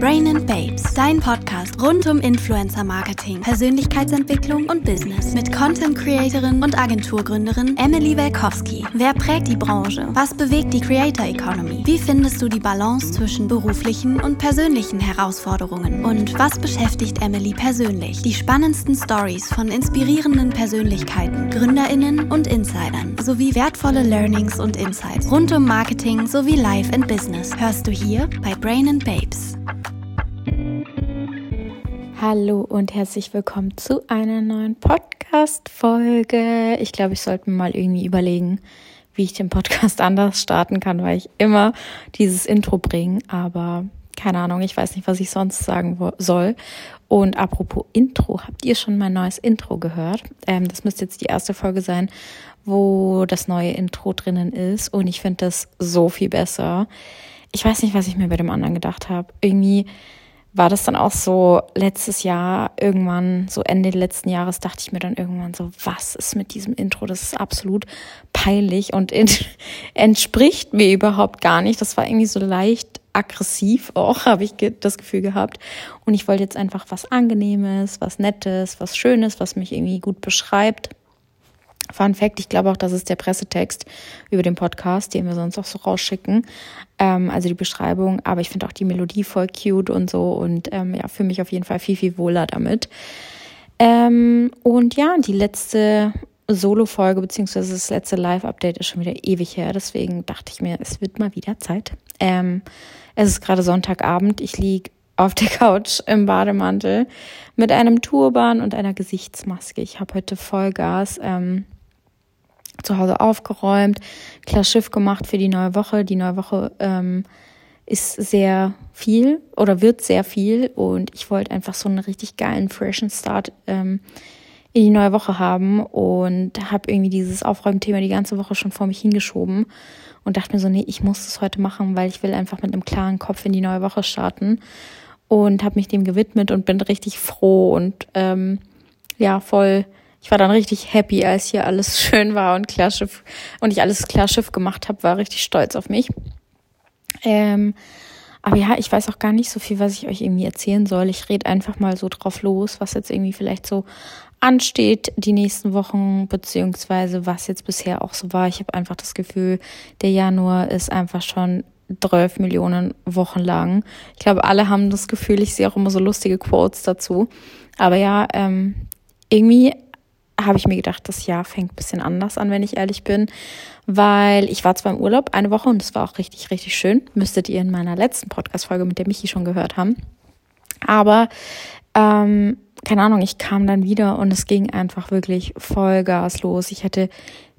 Brain and Babes, dein Podcast rund um Influencer Marketing, Persönlichkeitsentwicklung und Business mit Content Creatorin und Agenturgründerin Emily Welkowski. Wer prägt die Branche? Was bewegt die Creator Economy? Wie findest du die Balance zwischen beruflichen und persönlichen Herausforderungen? Und was beschäftigt Emily persönlich? Die spannendsten Stories von inspirierenden Persönlichkeiten, Gründerinnen und Insidern sowie wertvolle Learnings und Insights rund um Marketing sowie Life and Business hörst du hier bei Brain and Babes. Hallo und herzlich willkommen zu einer neuen Podcast-Folge. Ich glaube, ich sollte mir mal irgendwie überlegen, wie ich den Podcast anders starten kann, weil ich immer dieses Intro bringe. Aber keine Ahnung, ich weiß nicht, was ich sonst sagen soll. Und apropos Intro, habt ihr schon mein neues Intro gehört? Ähm, das müsste jetzt die erste Folge sein, wo das neue Intro drinnen ist. Und ich finde das so viel besser. Ich weiß nicht, was ich mir bei dem anderen gedacht habe. Irgendwie war das dann auch so letztes Jahr irgendwann, so Ende letzten Jahres, dachte ich mir dann irgendwann so, was ist mit diesem Intro? Das ist absolut peinlich und entspricht mir überhaupt gar nicht. Das war irgendwie so leicht aggressiv auch, habe ich das Gefühl gehabt. Und ich wollte jetzt einfach was Angenehmes, was Nettes, was Schönes, was mich irgendwie gut beschreibt. Fun Fact, ich glaube auch, das ist der Pressetext über den Podcast, den wir sonst auch so rausschicken. Ähm, also die Beschreibung, aber ich finde auch die Melodie voll cute und so und ähm, ja, fühle mich auf jeden Fall viel, viel wohler damit. Ähm, und ja, die letzte Solo-Folge beziehungsweise das letzte Live-Update ist schon wieder ewig her, deswegen dachte ich mir, es wird mal wieder Zeit. Ähm, es ist gerade Sonntagabend, ich liege auf der Couch im Bademantel mit einem Turban und einer Gesichtsmaske. Ich habe heute Vollgas. Ähm, zu Hause aufgeräumt, klar Schiff gemacht für die neue Woche. Die neue Woche ähm, ist sehr viel oder wird sehr viel und ich wollte einfach so einen richtig geilen, freshen Start ähm, in die neue Woche haben und habe irgendwie dieses Aufräumthema die ganze Woche schon vor mich hingeschoben und dachte mir so, nee, ich muss das heute machen, weil ich will einfach mit einem klaren Kopf in die neue Woche starten und habe mich dem gewidmet und bin richtig froh und ähm, ja, voll ich war dann richtig happy, als hier alles schön war und klar Schiff und ich alles klar Schiff gemacht habe, war richtig stolz auf mich. Ähm, aber ja, ich weiß auch gar nicht so viel, was ich euch irgendwie erzählen soll. Ich rede einfach mal so drauf los, was jetzt irgendwie vielleicht so ansteht die nächsten Wochen, beziehungsweise was jetzt bisher auch so war. Ich habe einfach das Gefühl, der Januar ist einfach schon 12 Millionen Wochen lang. Ich glaube, alle haben das Gefühl, ich sehe auch immer so lustige Quotes dazu. Aber ja, ähm, irgendwie habe ich mir gedacht, das Jahr fängt ein bisschen anders an, wenn ich ehrlich bin, weil ich war zwar im Urlaub eine Woche und es war auch richtig, richtig schön. Müsstet ihr in meiner letzten Podcast-Folge mit der Michi schon gehört haben. Aber ähm, keine Ahnung, ich kam dann wieder und es ging einfach wirklich Vollgas los. Ich hätte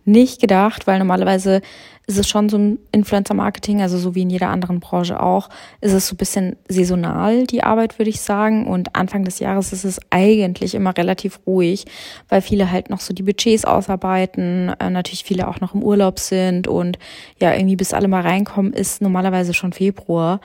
nicht gedacht, weil normalerweise ist es schon so ein Influencer-Marketing, also so wie in jeder anderen Branche auch, ist es so ein bisschen saisonal, die Arbeit, würde ich sagen. Und Anfang des Jahres ist es eigentlich immer relativ ruhig, weil viele halt noch so die Budgets ausarbeiten, äh, natürlich viele auch noch im Urlaub sind und ja, irgendwie bis alle mal reinkommen, ist normalerweise schon Februar.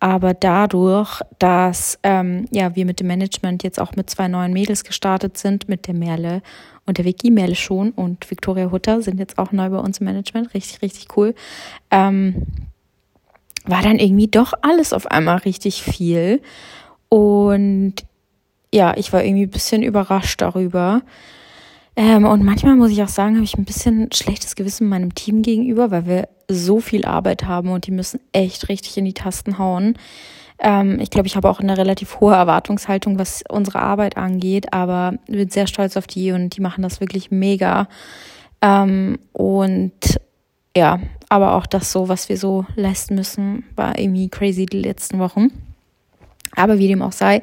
Aber dadurch, dass ähm, ja wir mit dem Management jetzt auch mit zwei neuen Mädels gestartet sind, mit der Merle und der Vicky Merle schon und Victoria Hutter sind jetzt auch neu bei uns im Management. Richtig, richtig cool. Ähm, war dann irgendwie doch alles auf einmal richtig viel. Und ja, ich war irgendwie ein bisschen überrascht darüber. Ähm, und manchmal muss ich auch sagen, habe ich ein bisschen schlechtes Gewissen meinem Team gegenüber, weil wir so viel Arbeit haben und die müssen echt richtig in die Tasten hauen. Ähm, ich glaube, ich habe auch eine relativ hohe Erwartungshaltung, was unsere Arbeit angeht, aber bin sehr stolz auf die und die machen das wirklich mega. Ähm, und ja, aber auch das so, was wir so leisten müssen, war irgendwie crazy die letzten Wochen. Aber wie dem auch sei,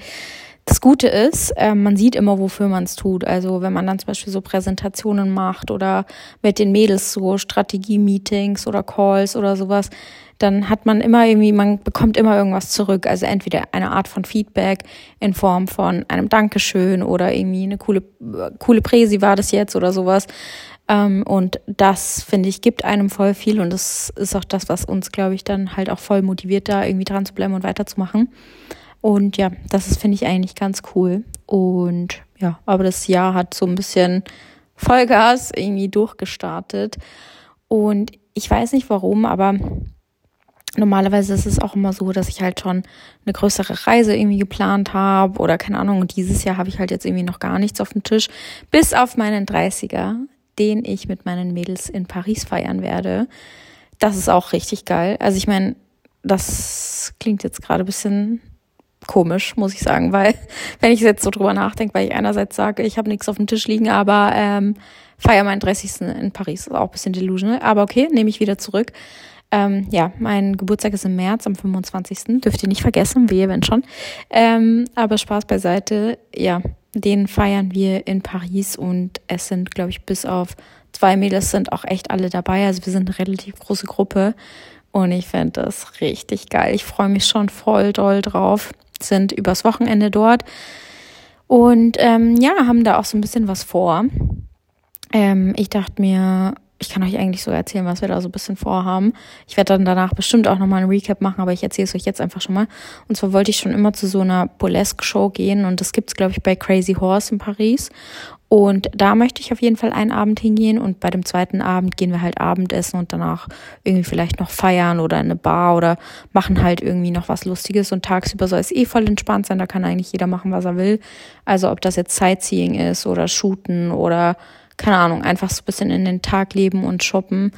das Gute ist, äh, man sieht immer, wofür man es tut. Also wenn man dann zum Beispiel so Präsentationen macht oder mit den Mädels so Strategie-Meetings oder Calls oder sowas, dann hat man immer irgendwie, man bekommt immer irgendwas zurück. Also entweder eine Art von Feedback in Form von einem Dankeschön oder irgendwie eine coole, coole Präsi war das jetzt oder sowas. Ähm, und das, finde ich, gibt einem voll viel und das ist auch das, was uns, glaube ich, dann halt auch voll motiviert, da irgendwie dran zu bleiben und weiterzumachen. Und ja, das finde ich, eigentlich ganz cool. Und ja, aber das Jahr hat so ein bisschen Vollgas irgendwie durchgestartet. Und ich weiß nicht warum, aber Normalerweise ist es auch immer so, dass ich halt schon eine größere Reise irgendwie geplant habe oder keine Ahnung. Und dieses Jahr habe ich halt jetzt irgendwie noch gar nichts auf dem Tisch, bis auf meinen 30er, den ich mit meinen Mädels in Paris feiern werde. Das ist auch richtig geil. Also ich meine, das klingt jetzt gerade ein bisschen komisch, muss ich sagen, weil wenn ich jetzt so drüber nachdenke, weil ich einerseits sage, ich habe nichts auf dem Tisch liegen, aber ähm, feiere meinen 30. in Paris. Ist auch ein bisschen delusional, aber okay, nehme ich wieder zurück. Ähm, ja, mein Geburtstag ist im März, am 25. Dürft ihr nicht vergessen, wehe, wenn schon. Ähm, aber Spaß beiseite, ja, den feiern wir in Paris und es sind, glaube ich, bis auf zwei Mädels sind auch echt alle dabei. Also wir sind eine relativ große Gruppe und ich finde das richtig geil. Ich freue mich schon voll doll drauf. Sind übers Wochenende dort und ähm, ja, haben da auch so ein bisschen was vor. Ähm, ich dachte mir, ich kann euch eigentlich so erzählen, was wir da so ein bisschen vorhaben. Ich werde dann danach bestimmt auch nochmal ein Recap machen, aber ich erzähle es euch jetzt einfach schon mal. Und zwar wollte ich schon immer zu so einer Burlesque-Show gehen und das gibt's glaube ich, bei Crazy Horse in Paris. Und da möchte ich auf jeden Fall einen Abend hingehen und bei dem zweiten Abend gehen wir halt Abendessen und danach irgendwie vielleicht noch feiern oder in eine Bar oder machen halt irgendwie noch was Lustiges und tagsüber soll es eh voll entspannt sein, da kann eigentlich jeder machen, was er will. Also ob das jetzt Sightseeing ist oder Shooten oder keine Ahnung, einfach so ein bisschen in den Tag leben und shoppen.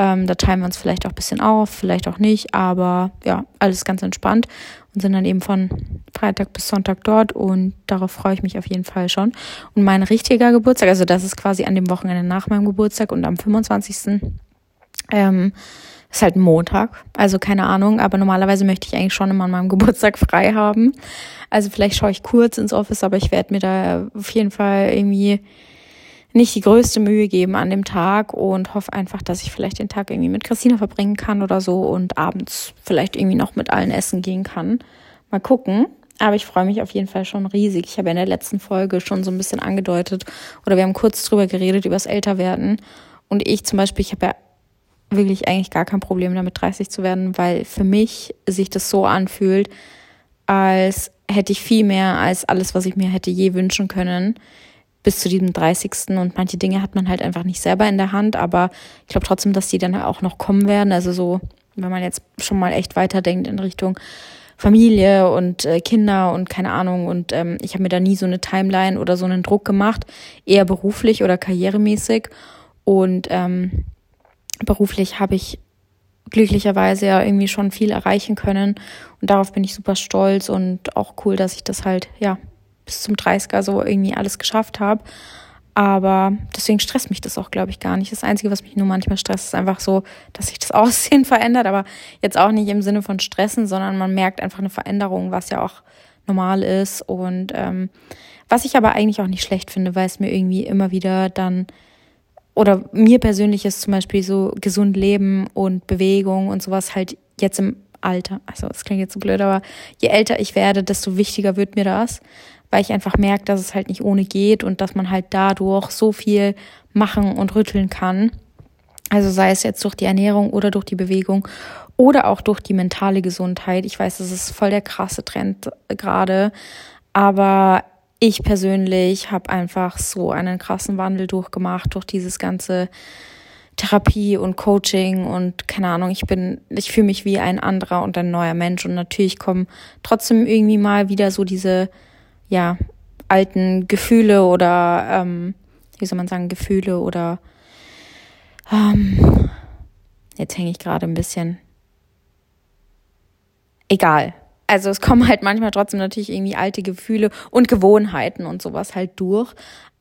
Ähm, da teilen wir uns vielleicht auch ein bisschen auf, vielleicht auch nicht, aber ja, alles ganz entspannt und sind dann eben von Freitag bis Sonntag dort und darauf freue ich mich auf jeden Fall schon. Und mein richtiger Geburtstag, also das ist quasi an dem Wochenende nach meinem Geburtstag und am 25. Ähm, ist halt ein Montag, also keine Ahnung, aber normalerweise möchte ich eigentlich schon immer an meinem Geburtstag frei haben. Also vielleicht schaue ich kurz ins Office, aber ich werde mir da auf jeden Fall irgendwie nicht die größte Mühe geben an dem Tag und hoffe einfach, dass ich vielleicht den Tag irgendwie mit Christina verbringen kann oder so und abends vielleicht irgendwie noch mit allen essen gehen kann. Mal gucken. Aber ich freue mich auf jeden Fall schon riesig. Ich habe in der letzten Folge schon so ein bisschen angedeutet oder wir haben kurz drüber geredet, über das Älterwerden. Und ich zum Beispiel, ich habe ja wirklich eigentlich gar kein Problem damit, 30 zu werden, weil für mich sich das so anfühlt, als hätte ich viel mehr als alles, was ich mir hätte je wünschen können bis zu diesem 30. Und manche Dinge hat man halt einfach nicht selber in der Hand, aber ich glaube trotzdem, dass die dann auch noch kommen werden. Also so, wenn man jetzt schon mal echt weiterdenkt in Richtung Familie und äh, Kinder und keine Ahnung. Und ähm, ich habe mir da nie so eine Timeline oder so einen Druck gemacht, eher beruflich oder karrieremäßig. Und ähm, beruflich habe ich glücklicherweise ja irgendwie schon viel erreichen können. Und darauf bin ich super stolz und auch cool, dass ich das halt, ja, bis zum 30er so irgendwie alles geschafft habe. Aber deswegen stresst mich das auch, glaube ich, gar nicht. Das Einzige, was mich nur manchmal stresst, ist einfach so, dass sich das Aussehen verändert. Aber jetzt auch nicht im Sinne von Stressen, sondern man merkt einfach eine Veränderung, was ja auch normal ist. Und ähm, was ich aber eigentlich auch nicht schlecht finde, weil es mir irgendwie immer wieder dann oder mir persönlich ist zum Beispiel so gesund leben und Bewegung und sowas halt jetzt im Alter, also es klingt jetzt so blöd, aber je älter ich werde, desto wichtiger wird mir das weil ich einfach merke, dass es halt nicht ohne geht und dass man halt dadurch so viel machen und rütteln kann. Also sei es jetzt durch die Ernährung oder durch die Bewegung oder auch durch die mentale Gesundheit. Ich weiß, das ist voll der krasse Trend gerade, aber ich persönlich habe einfach so einen krassen Wandel durchgemacht durch dieses ganze Therapie und Coaching und keine Ahnung, ich bin, ich fühle mich wie ein anderer und ein neuer Mensch und natürlich kommen trotzdem irgendwie mal wieder so diese ja, alten Gefühle oder, ähm, wie soll man sagen, Gefühle oder, ähm, jetzt hänge ich gerade ein bisschen, egal. Also es kommen halt manchmal trotzdem natürlich irgendwie alte Gefühle und Gewohnheiten und sowas halt durch.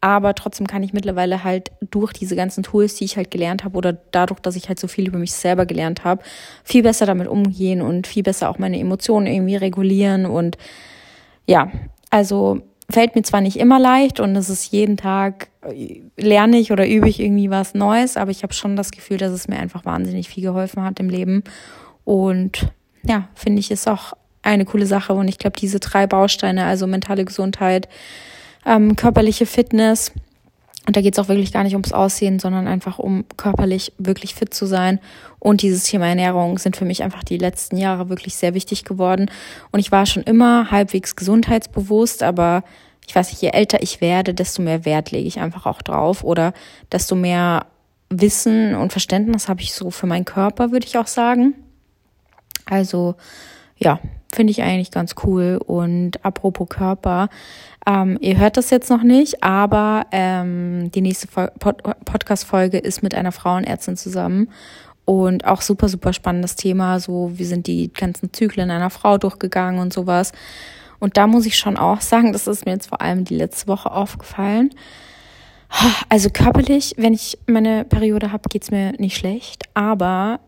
Aber trotzdem kann ich mittlerweile halt durch diese ganzen Tools, die ich halt gelernt habe oder dadurch, dass ich halt so viel über mich selber gelernt habe, viel besser damit umgehen und viel besser auch meine Emotionen irgendwie regulieren und ja, also fällt mir zwar nicht immer leicht und es ist jeden Tag, äh, lerne ich oder übe ich irgendwie was Neues, aber ich habe schon das Gefühl, dass es mir einfach wahnsinnig viel geholfen hat im Leben. Und ja, finde ich, ist auch eine coole Sache. Und ich glaube, diese drei Bausteine, also mentale Gesundheit, ähm, körperliche Fitness, und da geht es auch wirklich gar nicht ums Aussehen, sondern einfach um körperlich wirklich fit zu sein. Und dieses Thema Ernährung sind für mich einfach die letzten Jahre wirklich sehr wichtig geworden. Und ich war schon immer halbwegs gesundheitsbewusst, aber ich weiß nicht, je älter ich werde, desto mehr Wert lege ich einfach auch drauf oder desto mehr Wissen und Verständnis habe ich so für meinen Körper, würde ich auch sagen. Also ja, finde ich eigentlich ganz cool. Und apropos Körper, ähm, ihr hört das jetzt noch nicht, aber ähm, die nächste Pod Podcast-Folge ist mit einer Frauenärztin zusammen. Und auch super, super spannendes Thema. So, wie sind die ganzen Zyklen einer Frau durchgegangen und sowas. Und da muss ich schon auch sagen, das ist mir jetzt vor allem die letzte Woche aufgefallen. Also körperlich, wenn ich meine Periode habe, geht's mir nicht schlecht. Aber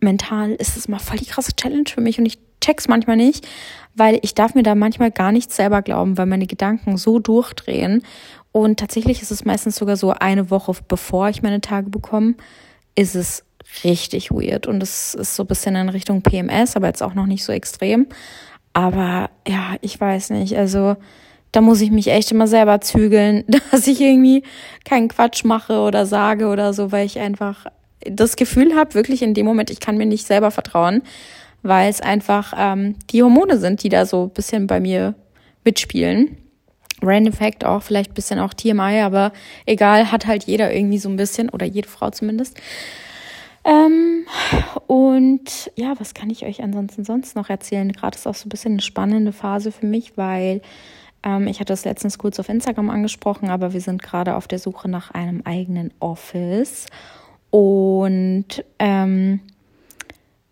mental ist es mal voll die krasse Challenge für mich und ich check's manchmal nicht, weil ich darf mir da manchmal gar nichts selber glauben, weil meine Gedanken so durchdrehen. Und tatsächlich ist es meistens sogar so eine Woche bevor ich meine Tage bekomme, ist es richtig weird. Und es ist so ein bisschen in Richtung PMS, aber jetzt auch noch nicht so extrem. Aber ja, ich weiß nicht. Also da muss ich mich echt immer selber zügeln, dass ich irgendwie keinen Quatsch mache oder sage oder so, weil ich einfach das Gefühl habe, wirklich in dem Moment, ich kann mir nicht selber vertrauen, weil es einfach ähm, die Hormone sind, die da so ein bisschen bei mir mitspielen. Random Fact auch, vielleicht ein bisschen auch TMI, aber egal, hat halt jeder irgendwie so ein bisschen, oder jede Frau zumindest. Ähm, und ja, was kann ich euch ansonsten sonst noch erzählen? Gerade ist auch so ein bisschen eine spannende Phase für mich, weil ähm, ich hatte das letztens kurz auf Instagram angesprochen, aber wir sind gerade auf der Suche nach einem eigenen Office. Und ähm,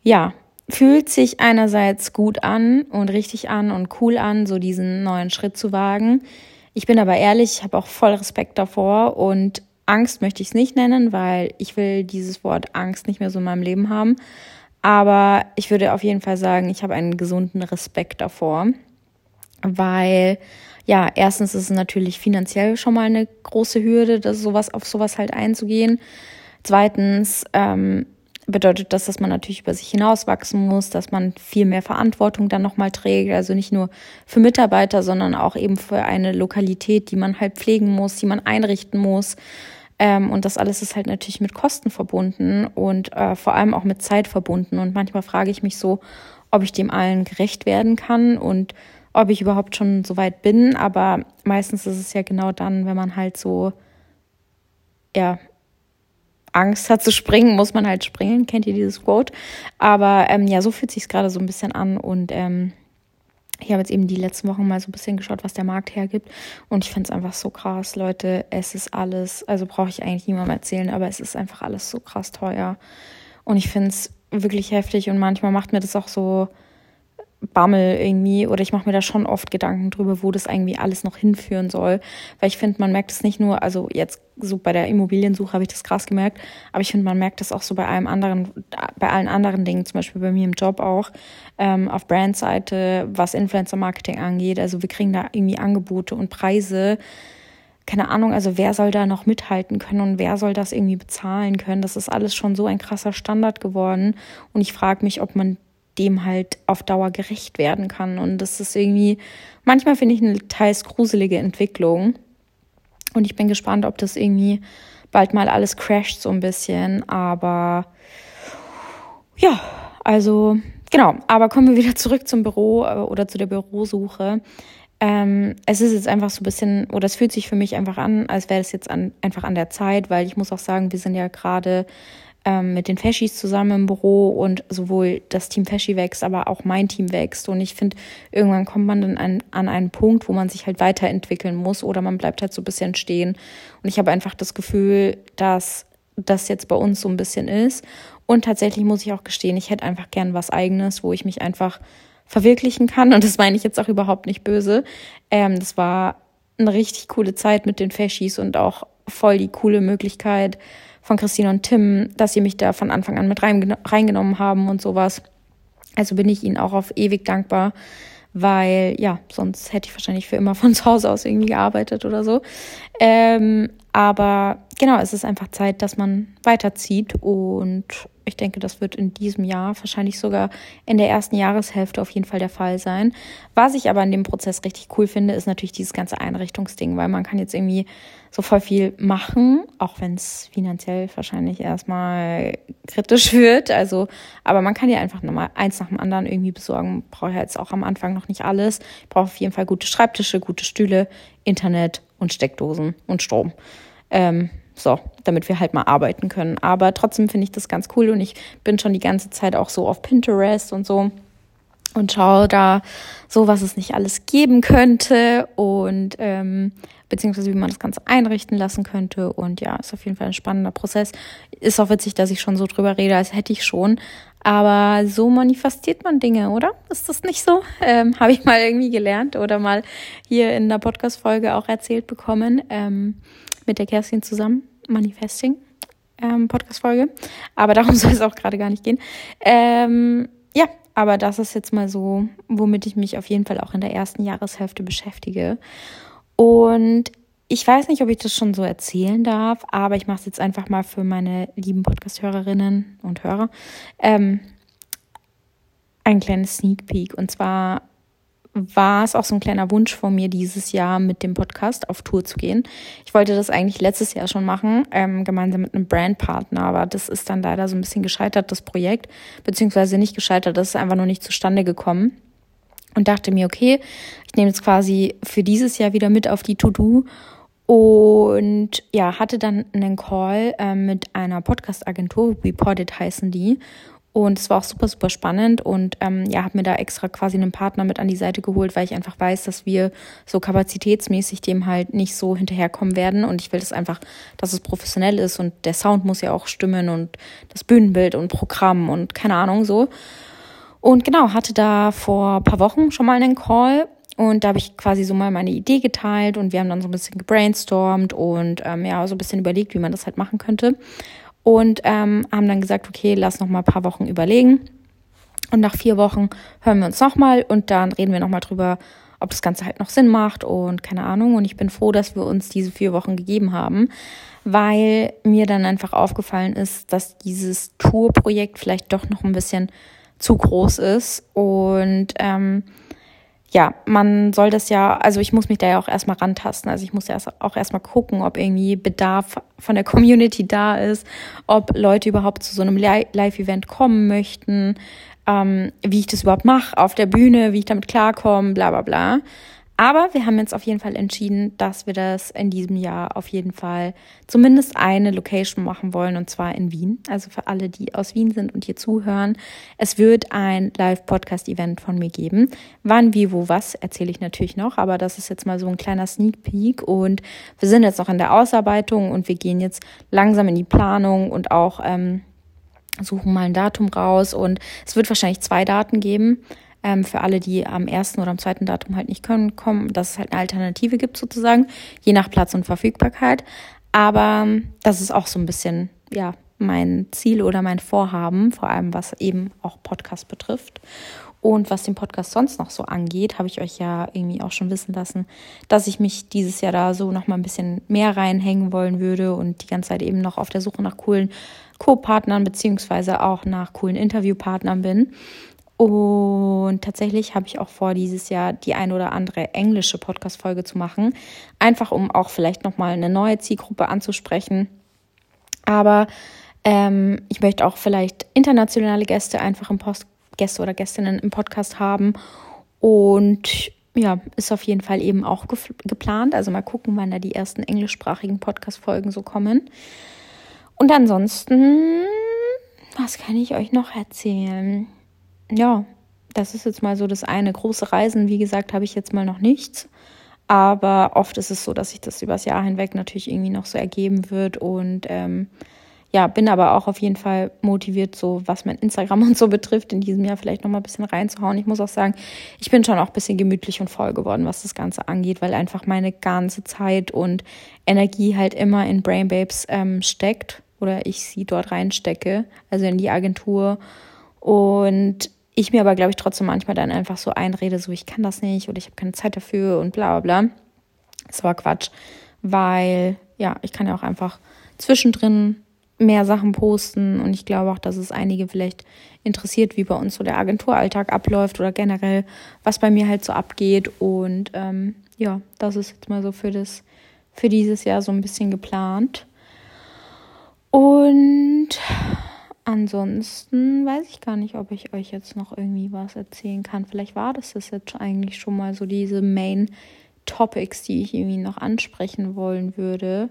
ja, fühlt sich einerseits gut an und richtig an und cool an, so diesen neuen Schritt zu wagen. Ich bin aber ehrlich, ich habe auch voll Respekt davor und Angst möchte ich es nicht nennen, weil ich will dieses Wort Angst nicht mehr so in meinem Leben haben. Aber ich würde auf jeden Fall sagen, ich habe einen gesunden Respekt davor, weil ja, erstens ist es natürlich finanziell schon mal eine große Hürde, das sowas auf sowas halt einzugehen. Zweitens ähm, bedeutet das, dass man natürlich über sich hinauswachsen muss, dass man viel mehr Verantwortung dann nochmal trägt. Also nicht nur für Mitarbeiter, sondern auch eben für eine Lokalität, die man halt pflegen muss, die man einrichten muss. Ähm, und das alles ist halt natürlich mit Kosten verbunden und äh, vor allem auch mit Zeit verbunden. Und manchmal frage ich mich so, ob ich dem allen gerecht werden kann und ob ich überhaupt schon so weit bin. Aber meistens ist es ja genau dann, wenn man halt so, ja, Angst hat zu springen, muss man halt springen. Kennt ihr dieses Quote? Aber ähm, ja, so fühlt sich gerade so ein bisschen an und ähm, ich habe jetzt eben die letzten Wochen mal so ein bisschen geschaut, was der Markt hergibt. Und ich finde es einfach so krass, Leute. Es ist alles, also brauche ich eigentlich niemandem erzählen, aber es ist einfach alles so krass teuer. Und ich finde es wirklich heftig und manchmal macht mir das auch so, Bammel irgendwie oder ich mache mir da schon oft Gedanken drüber, wo das irgendwie alles noch hinführen soll. Weil ich finde, man merkt es nicht nur, also jetzt so bei der Immobiliensuche habe ich das krass gemerkt, aber ich finde, man merkt das auch so bei allem anderen, bei allen anderen Dingen, zum Beispiel bei mir im Job auch, ähm, auf Brandseite, was Influencer-Marketing angeht. Also wir kriegen da irgendwie Angebote und Preise. Keine Ahnung, also wer soll da noch mithalten können und wer soll das irgendwie bezahlen können? Das ist alles schon so ein krasser Standard geworden. Und ich frage mich, ob man dem halt auf Dauer gerecht werden kann. Und das ist irgendwie, manchmal finde ich eine teils gruselige Entwicklung. Und ich bin gespannt, ob das irgendwie bald mal alles crasht so ein bisschen. Aber ja, also genau. Aber kommen wir wieder zurück zum Büro äh, oder zu der Bürosuche. Ähm, es ist jetzt einfach so ein bisschen, oder es fühlt sich für mich einfach an, als wäre es jetzt an, einfach an der Zeit, weil ich muss auch sagen, wir sind ja gerade ähm, mit den Feschis zusammen im Büro und sowohl das Team Feschi wächst, aber auch mein Team wächst. Und ich finde, irgendwann kommt man dann an, an einen Punkt, wo man sich halt weiterentwickeln muss oder man bleibt halt so ein bisschen stehen. Und ich habe einfach das Gefühl, dass das jetzt bei uns so ein bisschen ist. Und tatsächlich muss ich auch gestehen, ich hätte einfach gern was eigenes, wo ich mich einfach verwirklichen kann. Und das meine ich jetzt auch überhaupt nicht böse. Ähm, das war eine richtig coole Zeit mit den Feschis und auch voll die coole Möglichkeit, von Christine und Tim, dass sie mich da von Anfang an mit reingenommen haben und sowas. Also bin ich ihnen auch auf ewig dankbar, weil ja, sonst hätte ich wahrscheinlich für immer von zu Hause aus irgendwie gearbeitet oder so. Ähm, aber genau, es ist einfach Zeit, dass man weiterzieht und ich denke, das wird in diesem Jahr, wahrscheinlich sogar in der ersten Jahreshälfte auf jeden Fall der Fall sein. Was ich aber in dem Prozess richtig cool finde, ist natürlich dieses ganze Einrichtungsding, weil man kann jetzt irgendwie so voll viel machen, auch wenn es finanziell wahrscheinlich erstmal kritisch wird. Also, aber man kann ja einfach nochmal eins nach dem anderen irgendwie besorgen. Brauche jetzt auch am Anfang noch nicht alles. Ich brauche auf jeden Fall gute Schreibtische, gute Stühle, Internet und Steckdosen und Strom. Ähm, So, damit wir halt mal arbeiten können. Aber trotzdem finde ich das ganz cool und ich bin schon die ganze Zeit auch so auf Pinterest und so und schaue da so, was es nicht alles geben könnte und ähm, beziehungsweise wie man das Ganze einrichten lassen könnte. Und ja, ist auf jeden Fall ein spannender Prozess. Ist auch witzig, dass ich schon so drüber rede, als hätte ich schon. Aber so manifestiert man Dinge, oder? Ist das nicht so? Ähm, Habe ich mal irgendwie gelernt oder mal hier in der Podcast-Folge auch erzählt bekommen ähm, mit der Kerstin zusammen. Manifesting ähm, Podcast-Folge. Aber darum soll es auch gerade gar nicht gehen. Ähm, ja, aber das ist jetzt mal so, womit ich mich auf jeden Fall auch in der ersten Jahreshälfte beschäftige. Und ich weiß nicht, ob ich das schon so erzählen darf, aber ich mache es jetzt einfach mal für meine lieben Podcast-Hörerinnen und Hörer. Ähm, ein kleines Sneak Peek. Und zwar war es auch so ein kleiner Wunsch von mir, dieses Jahr mit dem Podcast auf Tour zu gehen. Ich wollte das eigentlich letztes Jahr schon machen, ähm, gemeinsam mit einem Brandpartner, aber das ist dann leider so ein bisschen gescheitert, das Projekt, beziehungsweise nicht gescheitert, das ist einfach nur nicht zustande gekommen und dachte mir, okay, ich nehme jetzt quasi für dieses Jahr wieder mit auf die To-Do und ja, hatte dann einen Call äh, mit einer Podcast-Agentur, Reported heißen die. Und es war auch super, super spannend und ähm, ja, habe mir da extra quasi einen Partner mit an die Seite geholt, weil ich einfach weiß, dass wir so kapazitätsmäßig dem halt nicht so hinterherkommen werden. Und ich will das einfach, dass es professionell ist und der Sound muss ja auch stimmen und das Bühnenbild und Programm und keine Ahnung so. Und genau, hatte da vor ein paar Wochen schon mal einen Call und da habe ich quasi so mal meine Idee geteilt und wir haben dann so ein bisschen gebrainstormt und ähm, ja, so ein bisschen überlegt, wie man das halt machen könnte. Und ähm, haben dann gesagt, okay, lass noch mal ein paar Wochen überlegen. Und nach vier Wochen hören wir uns nochmal und dann reden wir nochmal drüber, ob das Ganze halt noch Sinn macht und keine Ahnung. Und ich bin froh, dass wir uns diese vier Wochen gegeben haben, weil mir dann einfach aufgefallen ist, dass dieses Tourprojekt vielleicht doch noch ein bisschen zu groß ist. Und ähm, ja, man soll das ja, also ich muss mich da ja auch erstmal rantasten. Also ich muss ja auch erstmal gucken, ob irgendwie Bedarf von der Community da ist, ob Leute überhaupt zu so einem Live-Event kommen möchten, ähm, wie ich das überhaupt mache auf der Bühne, wie ich damit klarkomme, bla bla bla. Aber wir haben jetzt auf jeden Fall entschieden, dass wir das in diesem Jahr auf jeden Fall zumindest eine Location machen wollen, und zwar in Wien. Also für alle, die aus Wien sind und hier zuhören. Es wird ein Live-Podcast-Event von mir geben. Wann, wie, wo, was, erzähle ich natürlich noch, aber das ist jetzt mal so ein kleiner Sneak Peek und wir sind jetzt noch in der Ausarbeitung und wir gehen jetzt langsam in die Planung und auch ähm, suchen mal ein Datum raus und es wird wahrscheinlich zwei Daten geben ähm, für alle, die am ersten oder am zweiten Datum halt nicht können, kommen, dass es halt eine Alternative gibt sozusagen, je nach Platz und Verfügbarkeit. Aber das ist auch so ein bisschen, ja, mein Ziel oder mein Vorhaben, vor allem was eben auch Podcast betrifft. Und was den Podcast sonst noch so angeht, habe ich euch ja irgendwie auch schon wissen lassen, dass ich mich dieses Jahr da so noch mal ein bisschen mehr reinhängen wollen würde und die ganze Zeit eben noch auf der Suche nach coolen Co-Partnern beziehungsweise auch nach coolen Interviewpartnern bin. Und tatsächlich habe ich auch vor, dieses Jahr die ein oder andere englische Podcast-Folge zu machen. Einfach um auch vielleicht nochmal eine neue Zielgruppe anzusprechen. Aber ähm, ich möchte auch vielleicht internationale Gäste einfach im Post Gäste oder Gästinnen im Podcast haben. Und ja, ist auf jeden Fall eben auch ge geplant. Also mal gucken, wann da die ersten englischsprachigen Podcast-Folgen so kommen. Und ansonsten, was kann ich euch noch erzählen? Ja, das ist jetzt mal so das eine. Große Reisen, wie gesagt, habe ich jetzt mal noch nichts. Aber oft ist es so, dass sich das übers Jahr hinweg natürlich irgendwie noch so ergeben wird. Und ähm, ja, bin aber auch auf jeden Fall motiviert, so was mein Instagram und so betrifft, in diesem Jahr vielleicht noch mal ein bisschen reinzuhauen. Ich muss auch sagen, ich bin schon auch ein bisschen gemütlich und voll geworden, was das Ganze angeht, weil einfach meine ganze Zeit und Energie halt immer in Brain Babes ähm, steckt oder ich sie dort reinstecke, also in die Agentur. Und ich mir aber, glaube ich, trotzdem manchmal dann einfach so einrede, so ich kann das nicht oder ich habe keine Zeit dafür und bla bla bla. Das war Quatsch, weil ja, ich kann ja auch einfach zwischendrin mehr Sachen posten und ich glaube auch, dass es einige vielleicht interessiert, wie bei uns so der Agenturalltag abläuft oder generell, was bei mir halt so abgeht und ähm, ja, das ist jetzt mal so für das für dieses Jahr so ein bisschen geplant. Und Ansonsten weiß ich gar nicht, ob ich euch jetzt noch irgendwie was erzählen kann. Vielleicht war das das jetzt eigentlich schon mal so diese Main Topics, die ich irgendwie noch ansprechen wollen würde.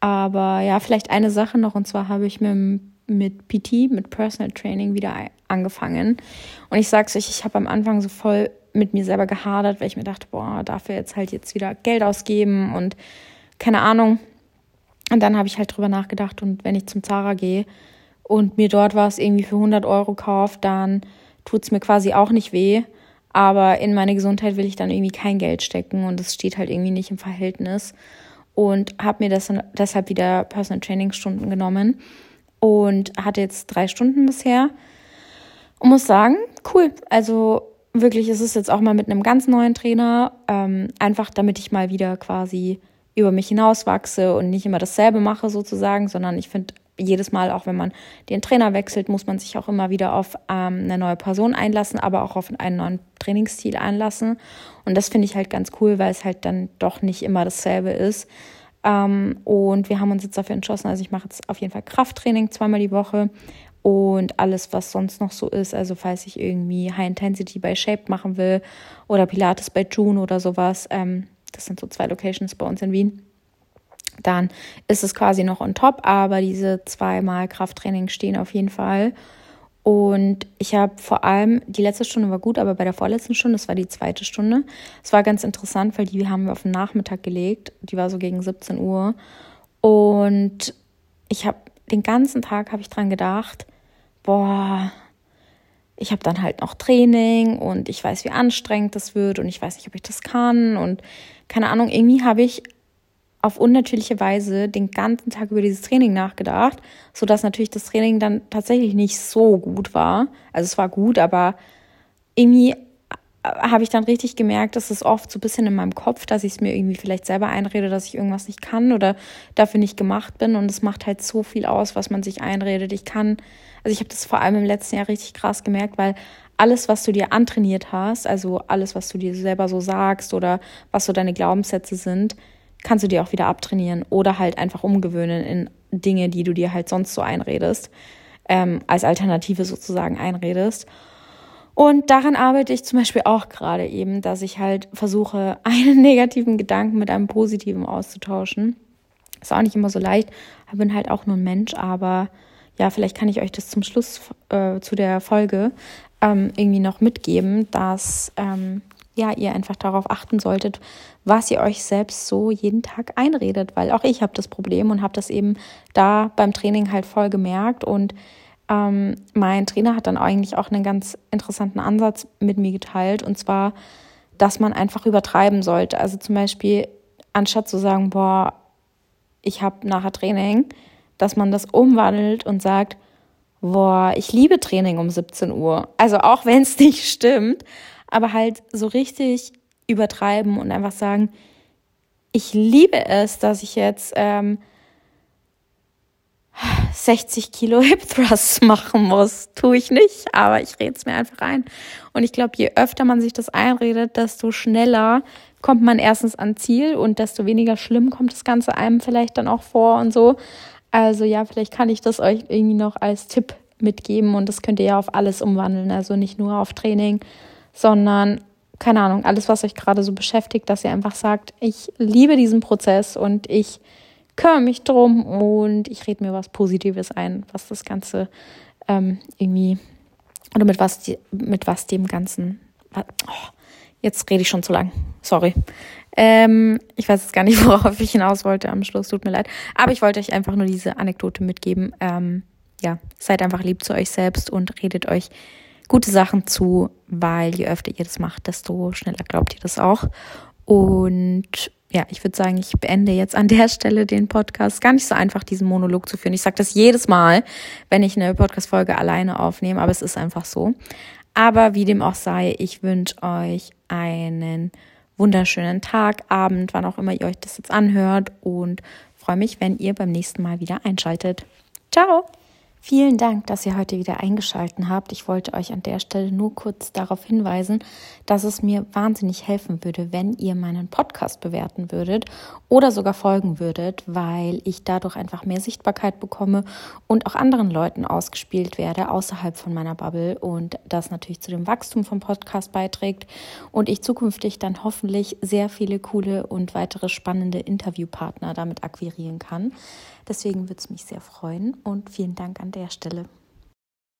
Aber ja, vielleicht eine Sache noch, und zwar habe ich mit, mit PT, mit Personal Training wieder angefangen. Und ich sag's euch, ich habe am Anfang so voll mit mir selber gehadert, weil ich mir dachte, boah, dafür jetzt halt jetzt wieder Geld ausgeben und keine Ahnung. Und dann habe ich halt drüber nachgedacht und wenn ich zum Zara gehe und mir dort was irgendwie für 100 Euro kaufe, dann tut es mir quasi auch nicht weh. Aber in meine Gesundheit will ich dann irgendwie kein Geld stecken und es steht halt irgendwie nicht im Verhältnis. Und habe mir das deshalb wieder Personal Training Stunden genommen und hatte jetzt drei Stunden bisher. Und muss sagen, cool. Also wirklich, es ist jetzt auch mal mit einem ganz neuen Trainer. Ähm, einfach damit ich mal wieder quasi über mich hinauswachse und nicht immer dasselbe mache sozusagen, sondern ich finde jedes Mal, auch wenn man den Trainer wechselt, muss man sich auch immer wieder auf ähm, eine neue Person einlassen, aber auch auf einen neuen Trainingsstil einlassen. Und das finde ich halt ganz cool, weil es halt dann doch nicht immer dasselbe ist. Ähm, und wir haben uns jetzt dafür entschlossen, also ich mache jetzt auf jeden Fall Krafttraining zweimal die Woche und alles, was sonst noch so ist. Also falls ich irgendwie High Intensity bei Shape machen will oder Pilates bei June oder sowas. Ähm, das sind so zwei Locations bei uns in Wien dann ist es quasi noch on top, aber diese zweimal Krafttraining stehen auf jeden Fall. Und ich habe vor allem, die letzte Stunde war gut, aber bei der vorletzten Stunde, das war die zweite Stunde, es war ganz interessant, weil die haben wir auf den Nachmittag gelegt. Die war so gegen 17 Uhr. Und ich habe den ganzen Tag habe ich dran gedacht, boah, ich habe dann halt noch Training und ich weiß, wie anstrengend das wird und ich weiß nicht, ob ich das kann und keine Ahnung, irgendwie habe ich auf unnatürliche Weise den ganzen Tag über dieses Training nachgedacht, so dass natürlich das Training dann tatsächlich nicht so gut war. Also es war gut, aber irgendwie habe ich dann richtig gemerkt, dass es oft so ein bisschen in meinem Kopf, dass ich es mir irgendwie vielleicht selber einrede, dass ich irgendwas nicht kann oder dafür nicht gemacht bin. Und es macht halt so viel aus, was man sich einredet. Ich kann, also ich habe das vor allem im letzten Jahr richtig krass gemerkt, weil alles, was du dir antrainiert hast, also alles, was du dir selber so sagst oder was so deine Glaubenssätze sind, kannst du dir auch wieder abtrainieren oder halt einfach umgewöhnen in Dinge, die du dir halt sonst so einredest, ähm, als Alternative sozusagen einredest. Und daran arbeite ich zum Beispiel auch gerade eben, dass ich halt versuche, einen negativen Gedanken mit einem positiven auszutauschen. Ist auch nicht immer so leicht. Ich bin halt auch nur ein Mensch, aber ja, vielleicht kann ich euch das zum Schluss äh, zu der Folge ähm, irgendwie noch mitgeben, dass ähm, ja, ihr einfach darauf achten solltet, was ihr euch selbst so jeden Tag einredet, weil auch ich habe das Problem und habe das eben da beim Training halt voll gemerkt und ähm, mein Trainer hat dann eigentlich auch einen ganz interessanten Ansatz mit mir geteilt und zwar, dass man einfach übertreiben sollte. Also zum Beispiel, anstatt zu sagen, boah, ich habe nachher Training, dass man das umwandelt und sagt, boah, ich liebe Training um 17 Uhr. Also auch wenn es nicht stimmt, aber halt so richtig übertreiben und einfach sagen, ich liebe es, dass ich jetzt ähm, 60 Kilo Hip Thrusts machen muss. Tue ich nicht, aber ich rede es mir einfach ein. Und ich glaube, je öfter man sich das einredet, desto schneller kommt man erstens an Ziel und desto weniger schlimm kommt das Ganze einem vielleicht dann auch vor und so. Also ja, vielleicht kann ich das euch irgendwie noch als Tipp mitgeben und das könnt ihr ja auf alles umwandeln. Also nicht nur auf Training, sondern keine Ahnung, alles, was euch gerade so beschäftigt, dass ihr einfach sagt, ich liebe diesen Prozess und ich kümmere mich drum und ich rede mir was Positives ein, was das Ganze ähm, irgendwie oder mit was, die, mit was dem Ganzen. Oh, jetzt rede ich schon zu lang. Sorry. Ähm, ich weiß jetzt gar nicht, worauf ich hinaus wollte am Schluss. Tut mir leid. Aber ich wollte euch einfach nur diese Anekdote mitgeben. Ähm, ja, seid einfach lieb zu euch selbst und redet euch gute Sachen zu, weil je öfter ihr das macht, desto schneller glaubt ihr das auch. Und ja, ich würde sagen, ich beende jetzt an der Stelle den Podcast. Gar nicht so einfach, diesen Monolog zu führen. Ich sage das jedes Mal, wenn ich eine Podcast-Folge alleine aufnehme, aber es ist einfach so. Aber wie dem auch sei, ich wünsche euch einen wunderschönen Tag, Abend, wann auch immer ihr euch das jetzt anhört und freue mich, wenn ihr beim nächsten Mal wieder einschaltet. Ciao! Vielen Dank, dass ihr heute wieder eingeschaltet habt. Ich wollte euch an der Stelle nur kurz darauf hinweisen, dass es mir wahnsinnig helfen würde, wenn ihr meinen Podcast bewerten würdet oder sogar folgen würdet, weil ich dadurch einfach mehr Sichtbarkeit bekomme und auch anderen Leuten ausgespielt werde außerhalb von meiner Bubble und das natürlich zu dem Wachstum vom Podcast beiträgt und ich zukünftig dann hoffentlich sehr viele coole und weitere spannende Interviewpartner damit akquirieren kann. Deswegen würde es mich sehr freuen und vielen Dank an der Stelle.